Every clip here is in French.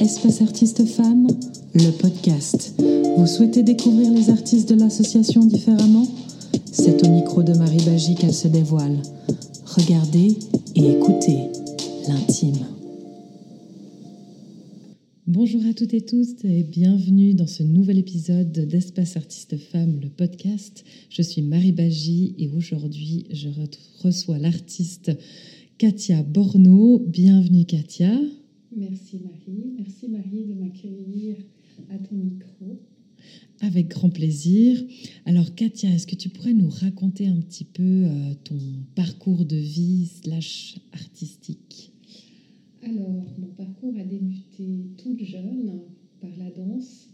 Espace Artistes Femmes, le podcast. Vous souhaitez découvrir les artistes de l'association différemment? C'est au micro de Marie Bagy qu'elle se dévoile. Regardez et écoutez l'intime. Bonjour à toutes et tous et bienvenue dans ce nouvel épisode d'Espace Artistes Femmes, le podcast. Je suis Marie Bagy et aujourd'hui je reçois l'artiste Katia Borno. Bienvenue Katia. Merci Marie. Merci Marie de m'accueillir à ton micro. Avec grand plaisir. Alors Katia, est-ce que tu pourrais nous raconter un petit peu euh, ton parcours de vie slash artistique? Alors, mon parcours a débuté toute jeune par la danse.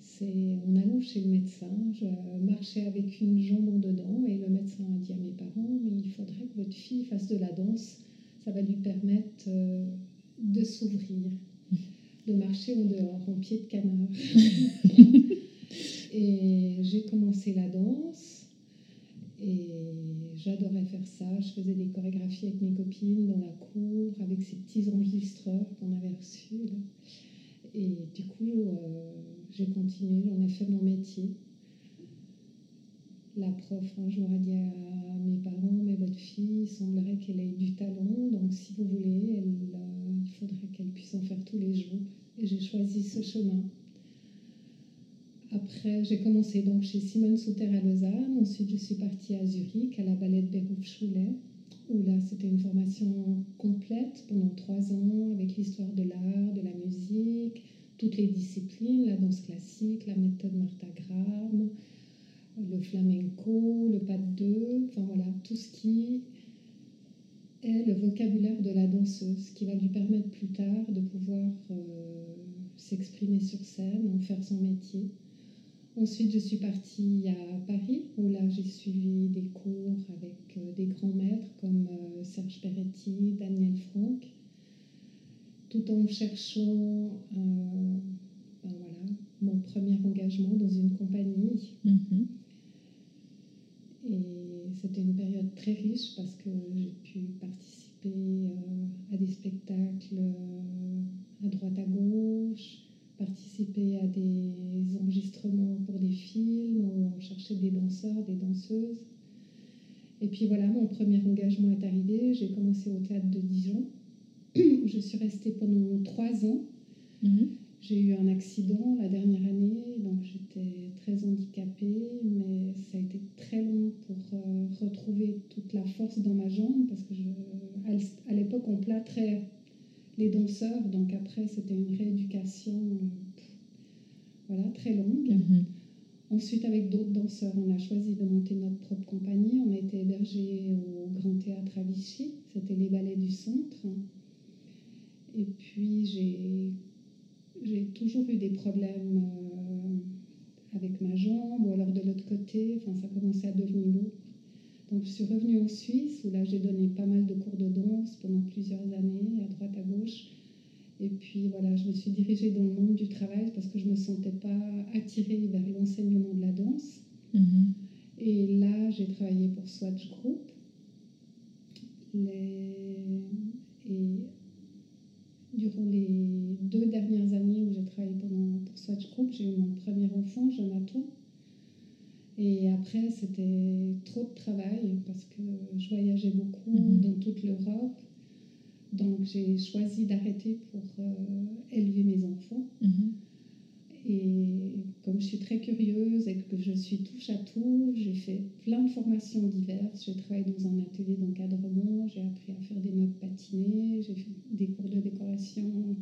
C'est en allant chez le médecin, je marchais avec une jambe en dedans et le médecin a dit à mes parents, mais il faudrait que votre fille fasse de la danse, ça va lui permettre... Euh, de s'ouvrir, de marcher en dehors, en pied de canard. et j'ai commencé la danse et j'adorais faire ça. Je faisais des chorégraphies avec mes copines dans la cour, avec ces petits enregistreurs qu'on avait reçus. Et du coup, euh, j'ai continué, j'en ai fait mon métier la prof un jour a dit à mes parents, mais votre fille, il semblerait qu'elle ait du talent, donc si vous voulez, elle, euh, il faudrait qu'elle puisse en faire tous les jours. Et j'ai choisi ce chemin. Après, j'ai commencé donc chez Simone Souter à Lausanne. Ensuite, je suis partie à Zurich, à la ballet de Beruf-Schoulet, où là, c'était une formation complète pendant trois ans, avec l'histoire de l'art, de la musique, toutes les disciplines, la danse classique, la méthode Martha Graham, le flamenco, le pas de deux, enfin voilà, tout ce qui est le vocabulaire de la danseuse, qui va lui permettre plus tard de pouvoir euh, s'exprimer sur scène, en faire son métier. Ensuite, je suis partie à Paris, où là, j'ai suivi des cours avec euh, des grands maîtres comme euh, Serge Peretti, Daniel Franck, tout en cherchant ben mon premier engagement dans une compagnie. Mm-hmm. Et c'était une période très riche parce que j'ai pu participer euh, à des spectacles euh, à droite à gauche, participer à des enregistrements pour des films où on cherchait des danseurs, des danseuses. Et puis voilà, mon premier engagement est arrivé. J'ai commencé au théâtre de Dijon, où je suis restée pendant trois ans. Mhm. J'ai eu un accident la dernière année, donc j'étais très handicapée, mais ça a été très long pour euh, retrouver toute la force dans ma jambe, parce que je, à l'époque on plâtrait les danseurs, donc après c'était une rééducation euh, voilà, très longue. Mm-hmm. Ensuite, avec d'autres danseurs, on a choisi de monter notre propre compagnie. On a été hébergé au Grand Théâtre à Vichy, c'était les ballets du centre. Et puis j'ai j'ai toujours eu des problèmes euh, avec ma jambe ou alors de l'autre côté. Enfin, ça commençait à devenir lourd. Donc, je suis revenue en Suisse où là, j'ai donné pas mal de cours de danse pendant plusieurs années, à droite, à gauche. Et puis voilà, je me suis dirigée dans le monde du travail parce que je ne me sentais pas attirée vers l'enseignement de la danse. Mm-hmm. Et là, j'ai travaillé pour Swatch Group. Les... Et durant les deux dernières années où j'ai travaillé pendant, pour Swatch Group, j'ai eu mon premier enfant, Jonathan. Et après, c'était trop de travail parce que je voyageais beaucoup mhm. dans toute l'Europe. Donc, j'ai choisi d'arrêter pour euh, élever mes enfants. Mhm. Et comme je suis très curieuse et que je suis touche à tout, j'ai fait plein de formations diverses. J'ai travaillé dans un atelier d'encadrement, j'ai appris à faire des meubles patinés, j'ai fait des cours de décoration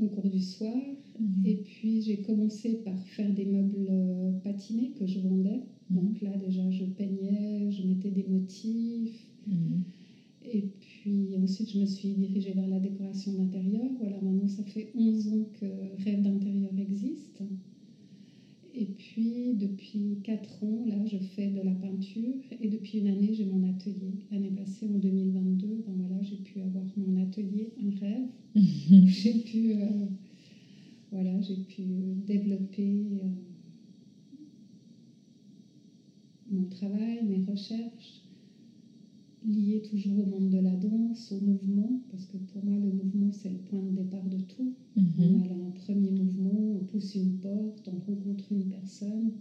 en cours du soir. Mhm. Et puis j'ai commencé par faire des meubles euh, patinés que je vendais. Mhm. Donc là déjà je peignais, je mettais des motifs. Mhm. Et puis ensuite, je me suis dirigée vers la décoration d'intérieur. Voilà, maintenant, ça fait 11 ans que Rêve d'intérieur existe. Et puis, depuis 4 ans, là, je fais de la peinture. Et depuis une année, j'ai mon atelier. L'année passée, en 2022, ben voilà, j'ai pu avoir mon atelier, un rêve. j'ai pu, euh, voilà, j'ai pu développer euh, mon travail, mes recherches liée toujours au monde de la danse, au mouvement, parce que pour moi, le mouvement, c'est le point de départ de tout. Mhm. On a là un premier mouvement, on pousse une porte, on rencontre une personne.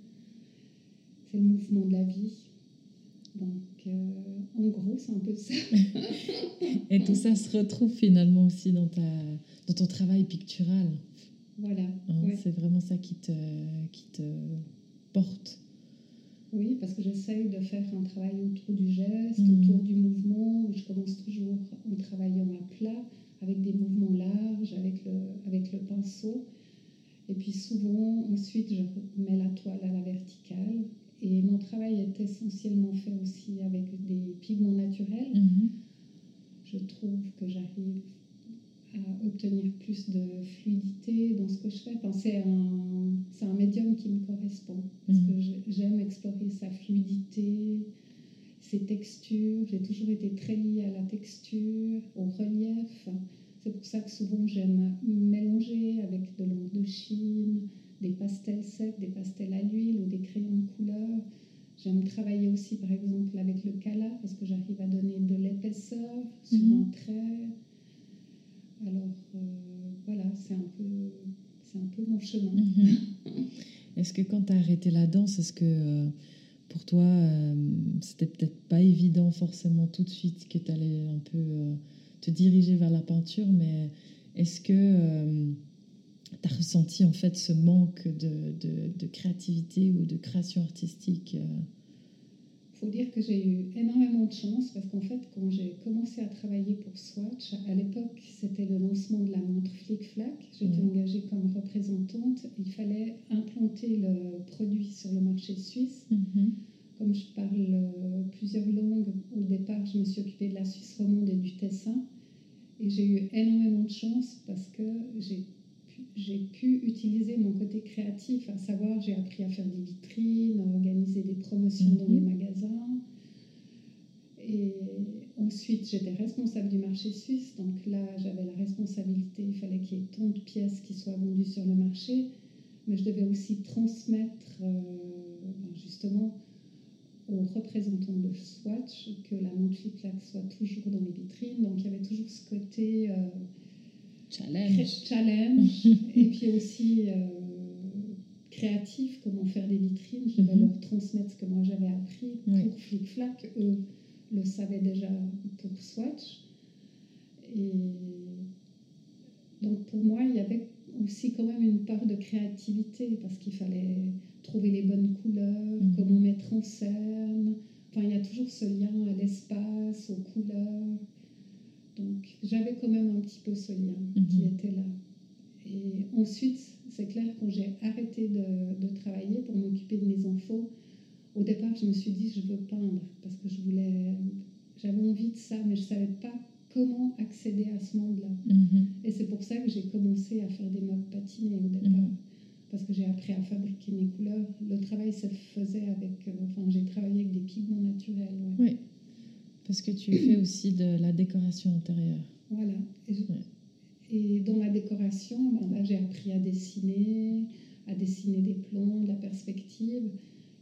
C'est le mouvement de la vie. Donc, euh, en gros, c'est un peu ça. Et tout ça se retrouve finalement aussi dans, ta, dans ton travail pictural. Voilà. hein. ouais. C'est vraiment ça qui te, qui te porte. Oui, parce que j'essaye de faire un travail autour du geste, Mhm. autour du mouvement, où je commence toujours en travaillant à plat, avec des mouvements larges, avec le, avec le pinceau. Et puis souvent, ensuite, je mets la toile à la verticale. Et mon travail est essentiellement fait aussi avec des pigments naturels. Mhm. Je trouve que j'arrive à obtenir plus de fluidité dans ce que je fais. Enfin, c'est un, c'est un médium qui me correspond. Parce Mhm. que j'ai- j'aime explorer sa fluidité, ses textures. J'ai toujours été très liée à la texture, au relief. C'est pour ça que souvent j'aime mélanger avec de l'encre de Chine, des pastels secs, des pastels à l'huile ou des crayons de couleur. J'aime travailler aussi par exemple avec le cala parce que j'arrive à donner de l'épaisseur sur Mhm. un trait. Alors euh, voilà, c'est un, peu, un peu mon chemin. Mhm. Est-ce que quand tu as arrêté la danse, est-ce que euh, pour toi, euh, c'était peut-être pas évident forcément tout de suite que tu allais un peu euh, te diriger vers la peinture, mais est-ce que tu as ressenti en fait ce manque de, de- créativité ou de création artistique euh, faut dire que j'ai eu énormément de chance parce qu'en fait, quand j'ai commencé à travailler pour Swatch, à l'époque, c'était le lancement de la montre Flick Flack. J'étais Mhm. engagée comme représentante. Il fallait implanter le produit sur le marché suisse. Comme je parle euh, plusieurs langues, au départ, je me suis occupée de la Suisse romande et du Tessin. Et j'ai eu énormément de chance parce que j'ai j'ai pu utiliser mon côté créatif, à savoir, j'ai appris à faire des vitrines, à organiser des promotions dans Mhm. les magasins. Et ensuite, j'étais responsable du marché suisse. Donc là, j'avais la responsabilité, il fallait qu'il y ait tant de pièces qui soient vendues sur le marché. Mais je devais aussi transmettre, euh, ben, justement, aux représentants de Swatch que la montre Flic-Flac soit toujours dans les vitrines. Donc il y avait toujours ce côté euh, Challenge. challenge et puis aussi euh, créatif, comment faire des vitrines. Je devais Mhm. leur transmettre ce que moi j'avais appris Oui. pour Flic-Flac. Eux le savaient déjà pour Swatch. Et donc pour moi, il y avait aussi quand même une part de créativité parce qu'il fallait trouver les bonnes couleurs, Mhm. comment mettre en scène. Enfin, il y a toujours ce lien à l'espace, aux couleurs. Donc j'avais quand même un petit peu ce lien qui Mhm. était là. Et ensuite, c'est clair, quand j'ai arrêté de, de travailler pour m'occuper de mes enfants, au départ, je me suis dit, je veux peindre parce que je voulais, j'avais envie de ça, mais je ne savais pas comment accéder à ce monde-là. Mhm. Et c'est pour ça que j'ai commencé à faire des meubles patinés au départ. Mhm. Parce que j'ai appris à fabriquer mes couleurs. Le travail se faisait avec. euh, enfin, j'ai travaillé avec des pigments naturels. ouais. Oui. Parce que tu fais aussi de la décoration intérieure. Voilà. Et, je- Ouais. et dans la décoration, ben là, j'ai appris à dessiner, à dessiner des plans, de la perspective.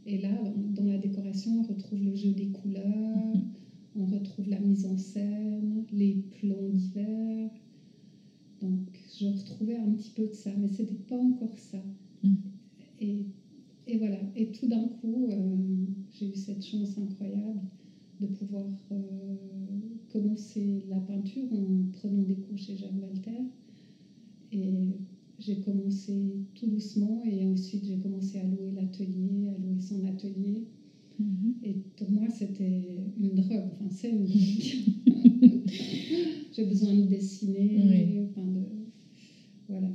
Et là, ben, dans la décoration, on retrouve le jeu des couleurs, Mhm. on retrouve la mise en scène, les plans divers. Donc, je retrouvais un petit peu de ça, mais c'était pas encore ça. Mhm. Et, et voilà. Et tout d'un coup, euh, j'ai eu cette chance incroyable de pouvoir euh, commencer la peinture en prenant des cours chez Jacques Walter. Et j'ai commencé tout doucement et ensuite j'ai commencé à louer l'atelier, à louer son atelier. Mhm. Et pour moi, c'était une drogue. Enfin, c'est une drogue. j'ai besoin de dessiner, Oui. enfin de, voilà,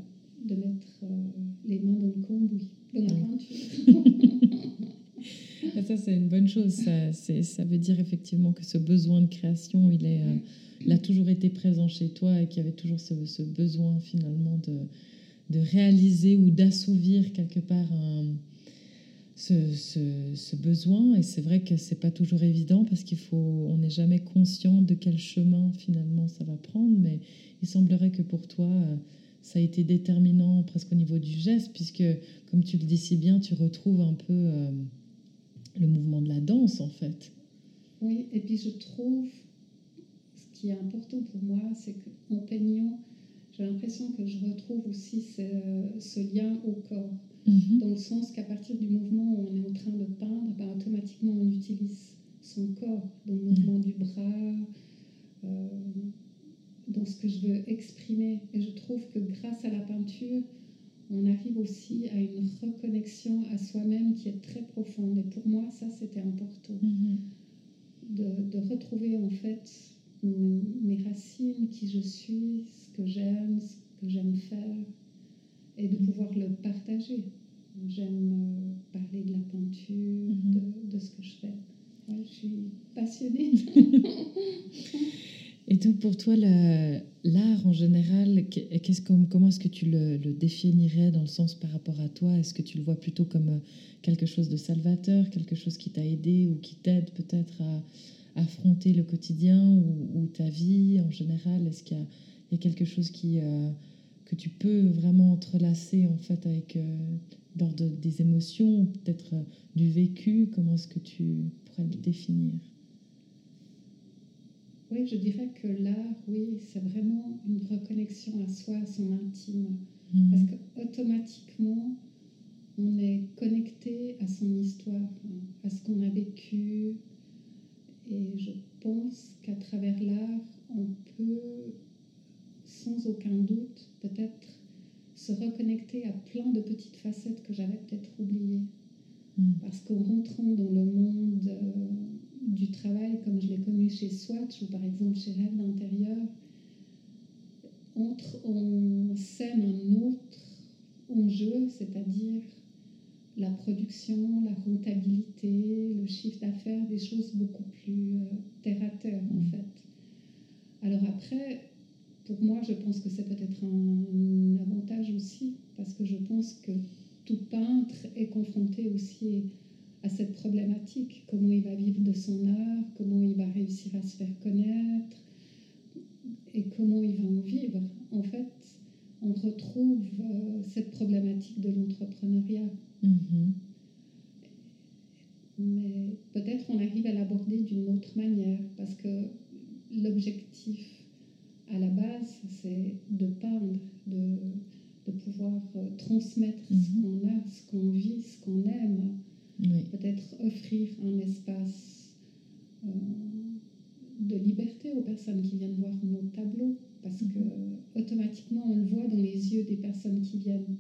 de mettre euh, les mains dans le cambouis, dans la peinture. Ça, c'est une bonne chose. Ça, veut dire effectivement que ce besoin de création, euh, il a toujours été présent chez toi et qu'il y avait toujours ce, besoin finalement de, réaliser ou d'assouvir quelque part ce besoin. Et c'est vrai que c'est pas toujours évident parce qu'il faut, on n'est jamais conscient de quel chemin finalement ça va prendre. Mais il semblerait que pour toi, euh, ça a été déterminant presque au niveau du geste, puisque comme tu le dis si bien, tu retrouves un peu euh, le mouvement de la danse en fait. Oui, et puis je trouve, ce qui est important pour moi, c'est qu'en peignant, j'ai l'impression que je retrouve aussi ce, ce lien au corps. Mhm. Dans le sens qu'à partir du mouvement où on est en train de peindre, ben, automatiquement on utilise son corps dans le mouvement du bras, euh, dans ce que je veux exprimer. Et je trouve que grâce à la peinture, on arrive aussi à une reconnexion à soi-même qui est très profonde. Et pour moi, ça, c'était important. Mhm. De, de retrouver en fait mes racines, qui je suis, ce que j'aime, ce que j'aime faire, et de pouvoir le partager. J'aime euh, parler de la peinture, Mhm. de, de ce que je fais. Ouais, je suis passionnée. Et donc pour toi, l'art en général, comment est-ce que tu le, définirais dans le sens par rapport à toi? Est-ce que tu le vois plutôt comme euh, quelque chose de salvateur, quelque chose qui t'a aidé ou qui t'aide peut-être à affronter le quotidien ou, ta vie en général? Est-ce qu'il y a, quelque chose qui, euh, que tu peux vraiment entrelacer en fait avec euh, l'ordre des émotions peut-être du vécu? Comment est-ce que tu pourrais le définir? Oui, je dirais que l'art, oui, c'est vraiment une reconnexion à soi, à son intime. Parce qu'automatiquement, on est connecté à son histoire, à ce qu'on a vécu. Et je pense qu'à travers l'art, on peut, sans aucun doute, peut-être se reconnecter à plein de petites facettes que j'avais peut-être oubliées. Mhm. Parce qu'en rentrant dans le monde du travail, comme je l'ai connu chez Swatch ou par exemple chez Rêve d'intérieur, entre en scène un autre enjeu, c'est-à-dire la production, la rentabilité, le chiffre d'affaires, des choses beaucoup plus euh, terre à terre en Mhm. fait. Alors après, pour moi, je pense que c'est peut-être un, avantage aussi, parce que je pense que tout peintre est confronté aussi à cette problématique, comment il va vivre de son art, comment il va réussir à se faire connaître et comment il va en vivre. En fait, on retrouve euh, cette problématique de l'entrepreneuriat, Mhm. mais peut-être on arrive à l'aborder d'une autre manière, parce que l'objectif à la base, c'est de peindre, de, de pouvoir euh, transmettre ce Mhm. qu'on a, ce qu'on vit, ce qu'on aime. Oui. peut-être offrir un espace euh, de liberté aux personnes qui viennent voir nos tableaux, parce que Mhm. automatiquement on le voit dans les yeux des personnes qui viennent,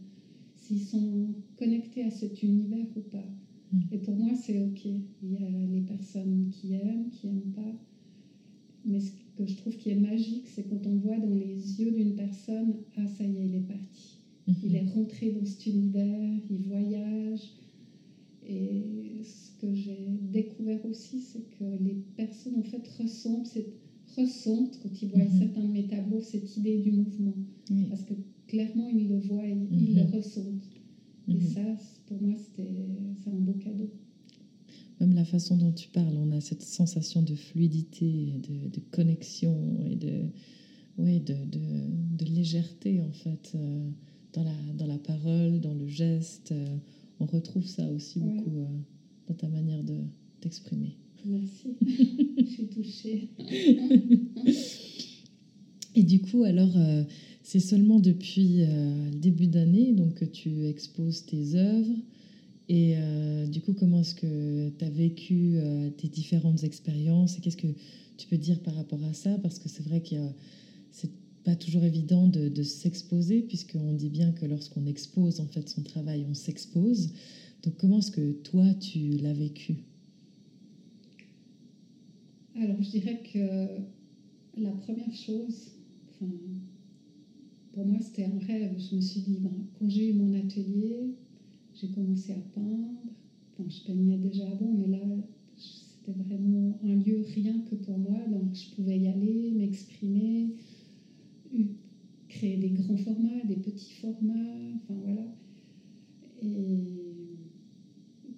s'ils sont connectés à cet univers ou pas. Mhm. Et pour moi, c'est ok. Il y a les personnes qui aiment, qui n'aiment pas. Mais ce que je trouve qui est magique, c'est quand on voit dans les yeux d'une personne, ah ça y est, il est parti. Il est rentré dans cet univers, il voyage. Et ce que j'ai découvert aussi, c'est que les personnes en fait ressentent, cette- ressentent quand ils voient Mhm. certains de mes tableaux cette idée du mouvement. Oui. Parce que clairement, ils le voient, ils, ils Mhm. le ressentent. Et Mhm. ça, pour moi, c'était c'est un beau cadeau. Même la façon dont tu parles, on a cette sensation de fluidité, de, de connexion et de, oui, de, de- de légèreté en fait euh, dans, la, dans la parole, dans le geste. euh, on retrouve ça aussi Ouais. beaucoup euh, dans ta manière de t'exprimer. Merci. Je suis touchée. Et du coup, alors, euh, c'est seulement depuis euh, le début d'année donc, que tu exposes tes œuvres. Et du coup, comment est-ce que tu as vécu tes différentes expériences? Et qu'est-ce que tu peux dire par rapport à ça? Parce que c'est vrai que c'est pas toujours évident de, s'exposer, puisqu'on dit bien que lorsqu'on expose en fait son travail, on s'expose. Donc, comment est-ce que toi, tu l'as vécu? Alors, je dirais que la première chose, enfin, pour moi, c'était un rêve. Je me suis dit, ben, quand j'ai eu mon atelier, j'ai commencé à peindre. Enfin, je peignais déjà avant, mais là, c'était vraiment un lieu rien que pour moi. Donc, je pouvais y aller, m'exprimer, créer des grands formats, des petits formats. Enfin, voilà. Et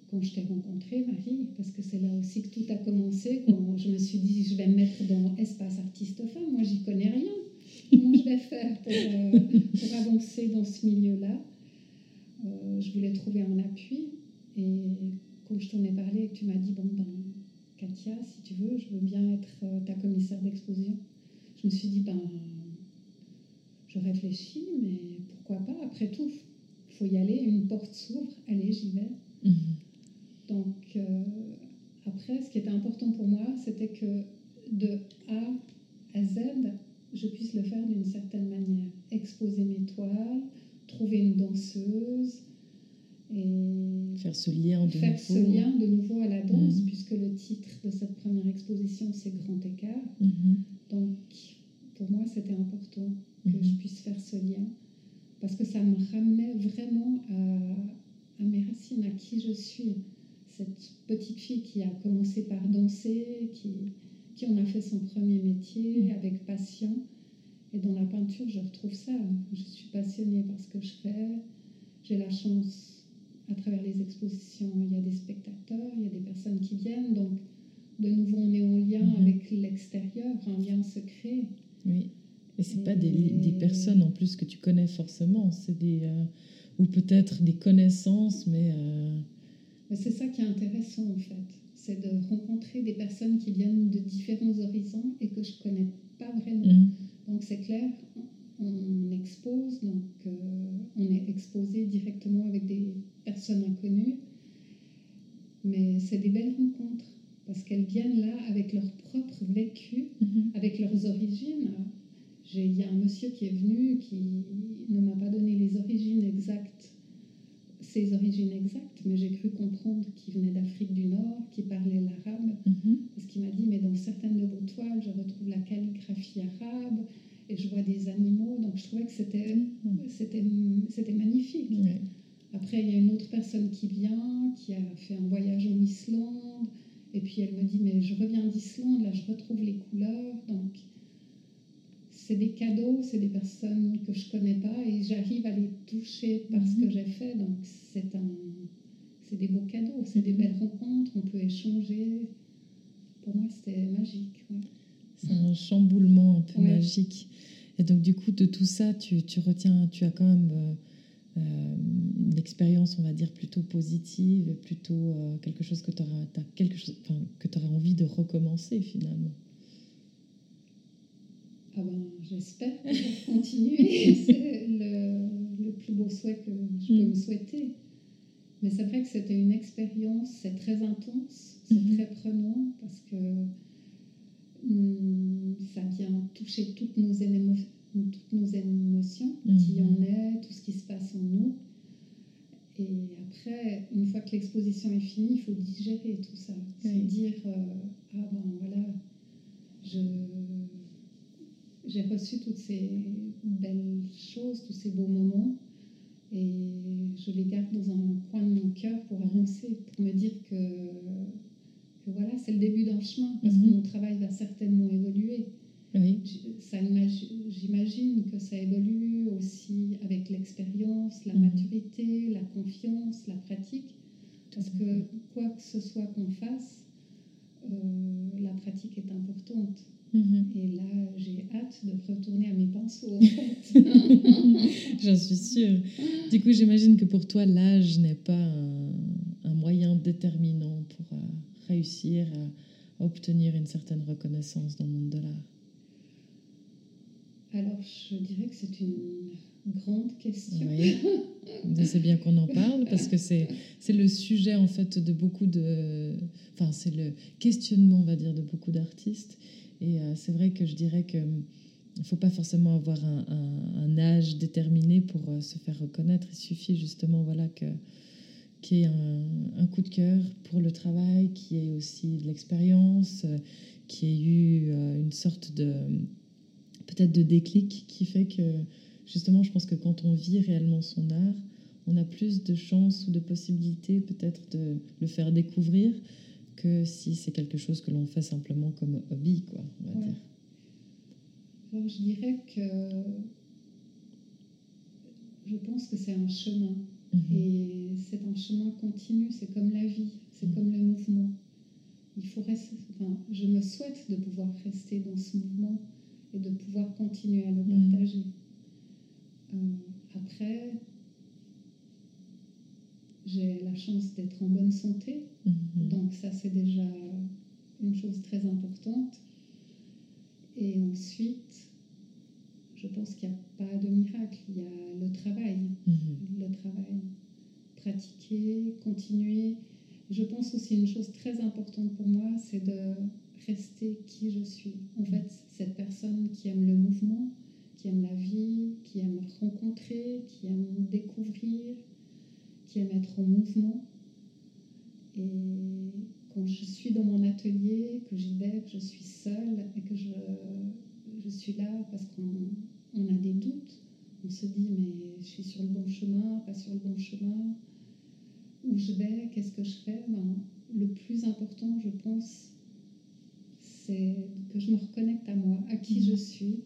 quand je t'ai rencontrée, Marie, parce que c'est là aussi que tout a commencé, quand je me suis dit, je vais me mettre dans espace artiste femme, moi j'y connais rien. Comment je vais faire pour, euh, pour avancer dans ce milieu-là? Euh, Je voulais trouver un appui. Et quand je t'en ai parlé tu m'as dit, bon, ben, Katia, si tu veux, je veux bien être euh, ta commissaire d'exposition. Je me suis dit, ben, je réfléchis, mais pourquoi pas? Après tout, il faut y aller, une porte s'ouvre, allez, j'y vais. Mhm. Donc, euh, après, ce qui était important pour moi, c'était que de A à Z, je puisse le faire d'une certaine manière. Exposer mes toiles, trouver une danseuse et faire ce lien de, faire nouveau. Ce lien de nouveau à la danse, mhm. puisque le titre de cette première exposition, c'est Grand écart. Mhm. Donc, pour moi, c'était important que mhm. je puisse faire ce lien, parce que ça me ramenait vraiment à, à mes racines, à qui je suis. Cette petite fille qui a commencé par danser, qui, qui en a fait son premier métier avec passion. Et dans la peinture, je retrouve ça. Je suis passionnée par ce que je fais. J'ai la chance, à travers les expositions, il y a des spectateurs, il y a des personnes qui viennent. Donc, de nouveau, on est en lien mhm. avec l'extérieur, un lien secret. Oui. Et c'est pas des, des, personnes en plus que tu connais forcément, c'est des euh, ou peut-être des connaissances, mais. Euh, mais c'est ça qui est intéressant en fait c'est de rencontrer des personnes qui viennent de différents horizons et que je ne connais pas vraiment. Mm. Donc c'est clair, on expose, donc euh, on est exposé directement avec des personnes inconnues, mais c'est des belles rencontres parce qu'elles viennent là avec leur propre vécu, mm-hmm. avec leurs origines. Il y a un monsieur qui est venu qui ne m'a pas donné les origines exactes ses origines exactes, mais j'ai cru comprendre qu'il venait d'Afrique du Nord, qu'il parlait l'arabe, mhm. parce qu'il m'a dit, mais dans certaines de vos toiles, je retrouve la calligraphie arabe, et je vois des animaux, donc je trouvais que c'était mhm. c'était magnifique. Après, il y a une autre personne qui vient, qui a fait un voyage en Islande, et puis elle me dit, mais je reviens d'Islande, là je retrouve les couleurs, donc c'est des cadeaux, c'est des personnes que je connais pas et j'arrive à les toucher par ce que mhm. j'ai fait. Donc c'est un, c'est des beaux cadeaux, c'est des belles rencontres, on peut échanger. Pour moi, c'était magique. C'est un chamboulement un peu magique. Et donc du coup, de tout ça, tu, tu retiens, tu as quand même euh, une expérience, on va dire, plutôt positive, plutôt euh, quelque chose que tu chose, que auras envie de recommencer finalement. Ah ben, j'espère continuer. c'est le, le, plus beau souhait que je peux mm. me souhaiter. Mais c'est vrai que c'était une expérience, c'est très intense, c'est mm-hmm. très prenant parce que mm, ça vient toucher toutes nos, toutes nos émotions, qui mm-hmm. en est, tout ce qui se passe en nous. Et après, une fois que l'exposition est finie, il faut digérer tout ça. C'est dire, euh, ah ben voilà, je j'ai reçu toutes ces belles choses, tous ces beaux moments, et je les garde dans un coin de mon cœur pour avancer, pour me dire que, que voilà, c'est le début d'un chemin, parce que mhm. mon travail va certainement évoluer. J'imagine que ça évolue aussi avec l'expérience, la mhm. maturité, la confiance, la pratique, parce que quoi que ce soit qu'on fasse, euh, la pratique est importante. Mhm. Et là, j'ai hâte de retourner à mes pinceaux, en fait. J'en suis sûre. Du coup, j'imagine que pour toi, l'âge n'est pas un, moyen déterminant pour euh, réussir à, obtenir une certaine reconnaissance dans le monde de l'art. Alors, je dirais que c'est une grande question. Oui, c'est bien qu'on en parle parce que c'est le sujet en fait de beaucoup de... Enfin, c'est le questionnement, on va dire, de beaucoup d'artistes. Et euh, c'est vrai que je dirais qu'il ne faut pas forcément avoir un, âge déterminé pour euh, se faire reconnaître. Il suffit justement voilà, que, qu'il y ait un, coup de cœur pour le travail, qu'il y ait aussi de l'expérience, euh, qu'il y ait eu une sorte de peut-être de déclic qui fait que justement je pense que quand on vit réellement son art, on a plus de chances ou de possibilités peut-être de le faire découvrir que si c'est quelque chose que l'on fait simplement comme hobby, quoi, on va dire. Alors je dirais que je pense que c'est un chemin. Mhm. Et c'est un chemin continu, c'est comme la vie, c'est mhm. comme le mouvement. Il faut rester, enfin, je me souhaite de pouvoir rester dans ce mouvement et de pouvoir continuer à le mhm. partager. Euh, après, j'ai la chance d'être en bonne santé. Mhm. Donc ça, c'est déjà une chose très importante. Et ensuite, je pense qu'il n'y a pas de miracle, il y a le travail. Mhm. Le travail. Pratiquer, continuer. Je pense aussi une chose très importante pour moi, c'est de rester qui je suis. En fait, cette personne qui aime le mouvement, qui aime la vie, qui aime rencontrer, qui aime découvrir, qui aime être en mouvement. Et quand je suis dans mon atelier, que j'y vais, que je suis seule et que je, je suis là parce qu'on on a des doutes, on se dit mais je suis sur le bon chemin, pas sur le bon chemin, où je vais, qu'est-ce que je fais? Ben, Le plus important, je pense, c'est que je me reconnecte à moi, à qui je suis,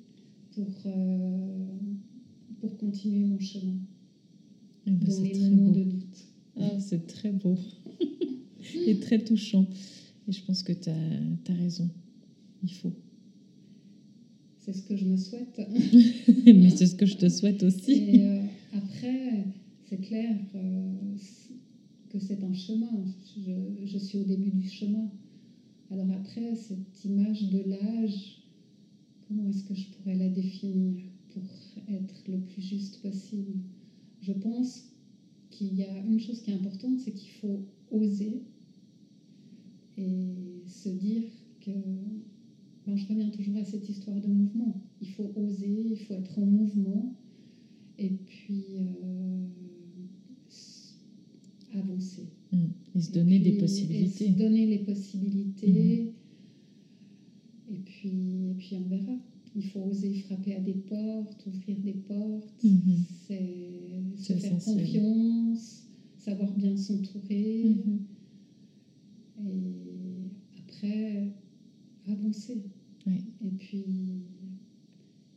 pour, euh, pour continuer mon chemin Eh ben, dans les très moments beau. de doute. Ah, c'est très beau et très touchant. Et je pense que tu as, raison. Il faut. C'est ce que je me souhaite. Mais c'est ce que je te souhaite aussi. Et euh, après, c'est clair euh, que c'est un chemin. Je, je suis au début du chemin. Alors après, cette image de l'âge, comment est-ce que je pourrais la définir pour être le plus juste possible? Je pense qu'il y a une chose qui est importante, c'est qu'il faut oser et se dire que ben, je reviens toujours à cette histoire de mouvement. Il faut oser, il faut être en mouvement et puis euh, avancer. Mm. Et se Et donner des possibilités. et se donner les possibilités. Et, puis, et puis on verra. Il faut oser frapper à des portes, ouvrir des portes. Mhm. C'est se faire essentiel. confiance, savoir bien s'entourer. Mhm. Et après, avancer. Oui. Et puis,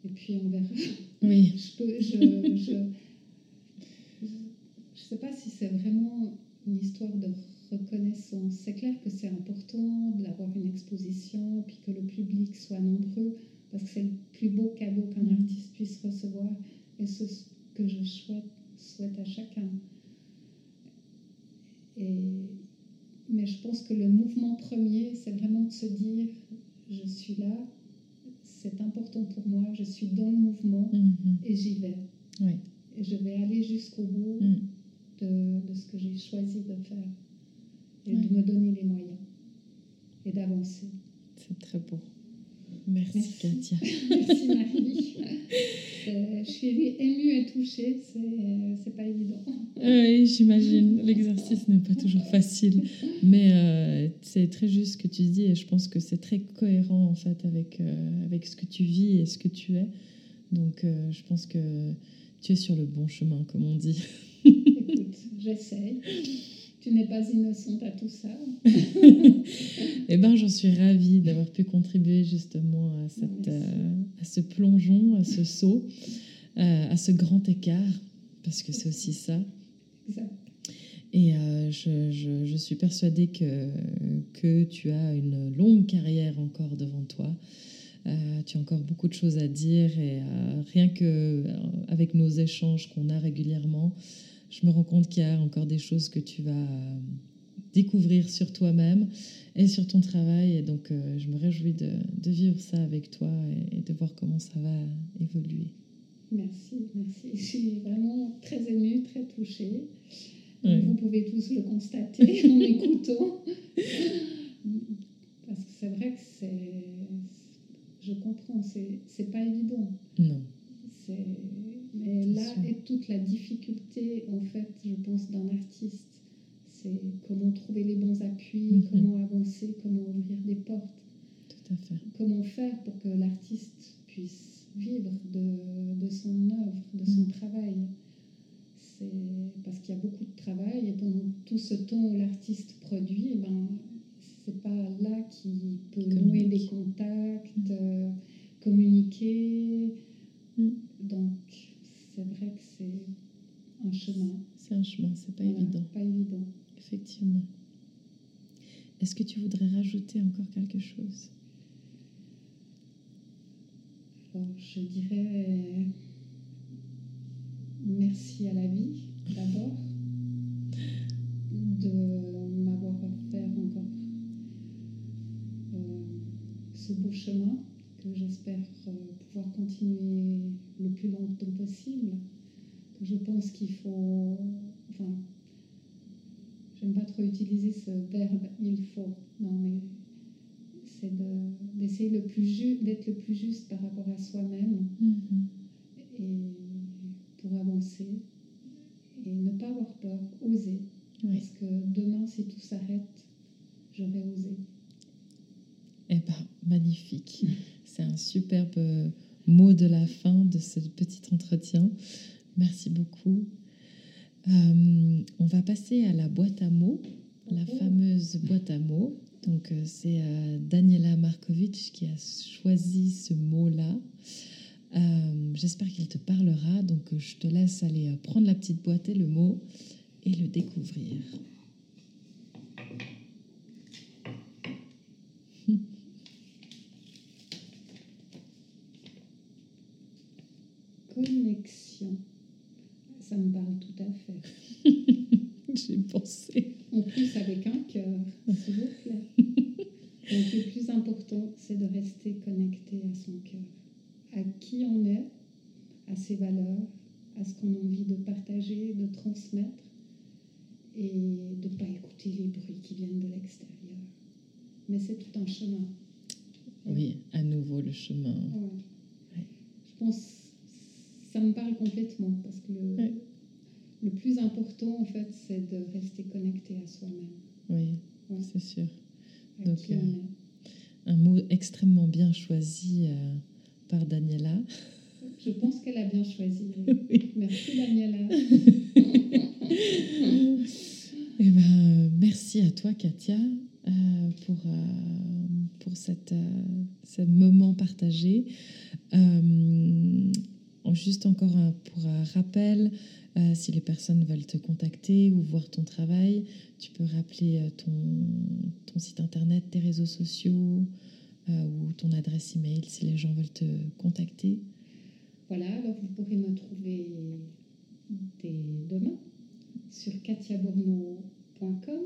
et puis on verra. Oui. Je peux, je, je, je, je sais pas si c'est vraiment une histoire de reconnaissance. C'est clair que c'est important d'avoir une exposition, puis que le public soit nombreux, parce que c'est le plus beau cadeau qu'un Mhm. artiste puisse recevoir, et ce que je souhaite, souhaite à chacun. Et, mais je pense que le mouvement premier, c'est vraiment de se dire, je suis là, c'est important pour moi, je suis dans le mouvement Mhm. et j'y vais. Oui. Et je vais aller jusqu'au bout Mm. De, de ce que j'ai choisi de faire et Ouais. de me donner les moyens et d'avancer. C'est très beau. Merci, Merci. Katia. Merci Marie. Euh, je suis émue et touchée, c'est pas évident. Oui, j'imagine. L'exercice n'est pas toujours facile, mais euh, c'est très juste ce que tu dis et je pense que c'est très cohérent en fait avec, euh, avec ce que tu vis et ce que tu es. Donc euh, je pense que tu es sur le bon chemin, comme on dit. J'essaye. Tu n'es pas innocente à tout ça. Eh ben, j'en suis ravie d'avoir pu contribuer justement à, cette, euh, à ce plongeon, à ce saut, euh, à ce grand écart, parce que c'est aussi ça. Exact. Et euh, je, je- je suis persuadée que, que tu as une longue carrière encore devant toi. Euh, tu as encore beaucoup de choses à dire et euh, rien que euh, avec nos échanges qu'on a régulièrement, je me rends compte qu'il y a encore des choses que tu vas euh, découvrir sur toi-même et sur ton travail. Et donc, euh, je me réjouis de, de vivre ça avec toi et, et de voir comment ça va évoluer. Merci, merci. Je suis vraiment très émue, très touchée. Vous pouvez tous le constater en m'écoutant. Parce que c'est vrai que c'est. Je comprends, c'est pas évident. Non. C'est- Mais là est toute la difficulté, en fait, je pense, d'un artiste. C'est comment trouver les bons appuis, Mhm. comment avancer, comment ouvrir des portes, Tout à fait. comment faire pour que l'artiste puisse vivre de, de son œuvre, de son Mhm. travail. C'est parce qu'il y a beaucoup de travail et pendant tout ce temps où l'artiste produit, eh ben, c'est pas là qu'il peut nouer des contacts, euh, communiquer. Mhm. Donc, c'est vrai que c'est un chemin. C'est un chemin, c'est pas Voilà, évident. Pas évident. Effectivement. Est-ce que tu voudrais rajouter encore quelque chose? Alors, je dirais merci à la vie, d'abord, de m'avoir offert encore chemin que j'espère euh, pouvoir continuer le plus longtemps possible. Je pense qu'il faut. Enfin, j'aime pas trop utiliser ce verbe il faut. Non, mais c'est d'essayer le plus d'être le plus juste par rapport à soi-même Mhm. et pour avancer et ne pas avoir peur, oser. Oui. Parce que demain, si tout s'arrête, j'aurais osé. Eh ben, magnifique. C'est un superbe mot de la fin de ce petit entretien. Merci beaucoup. Euh, à la boîte à mots, la fameuse boîte à mots. Donc, euh, c'est euh, Daniela Markovic qui a choisi ce mot-là. Euh, J'espère qu'il te parlera. Donc, je te laisse aller prendre la petite boîte et le mot et le découvrir. Connexion. Ça me parle tout à fait. Pensé. En plus, avec un cœur, s'il vous plaît. Donc, le plus important, c'est de rester connecté à son cœur, à qui on est, à ses valeurs, à ce qu'on a envie de partager, de transmettre, et de ne pas écouter les bruits qui viennent de l'extérieur. Mais c'est tout un chemin. Oui, à nouveau le chemin. Ouais. Ouais. Je pense ça me parle complètement parce que le, Ouais. Le plus important, en fait, c'est de rester connecté à soi-même, Oui, Ouais. c'est sûr. à Donc, euh. Un mot extrêmement bien choisi euh, par Daniela. Je pense qu'elle a bien choisi. Oui. Merci Daniela. Eh ben, euh, merci à toi, Katia, euh, pour, pour cette, ce moment partagé. Juste encore un- pour un rappel, euh, si les personnes veulent te contacter ou voir ton travail, tu peux rappeler euh, ton, site internet, tes réseaux sociaux euh, ou ton adresse email si les gens veulent te contacter. Voilà, alors vous pourrez me trouver dès demain sur katiabourneau.com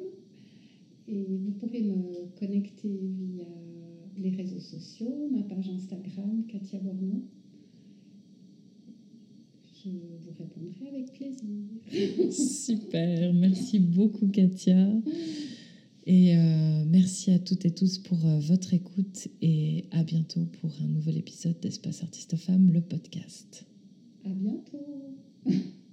et vous pourrez me connecter via les réseaux sociaux, ma page Instagram, Katia. Je vous répondrai avec plaisir. Super, merci beaucoup Katia. Et euh, merci à toutes et tous pour euh, votre écoute et à bientôt pour un nouvel épisode d'Espace Artiste Femme, le podcast. À bientôt.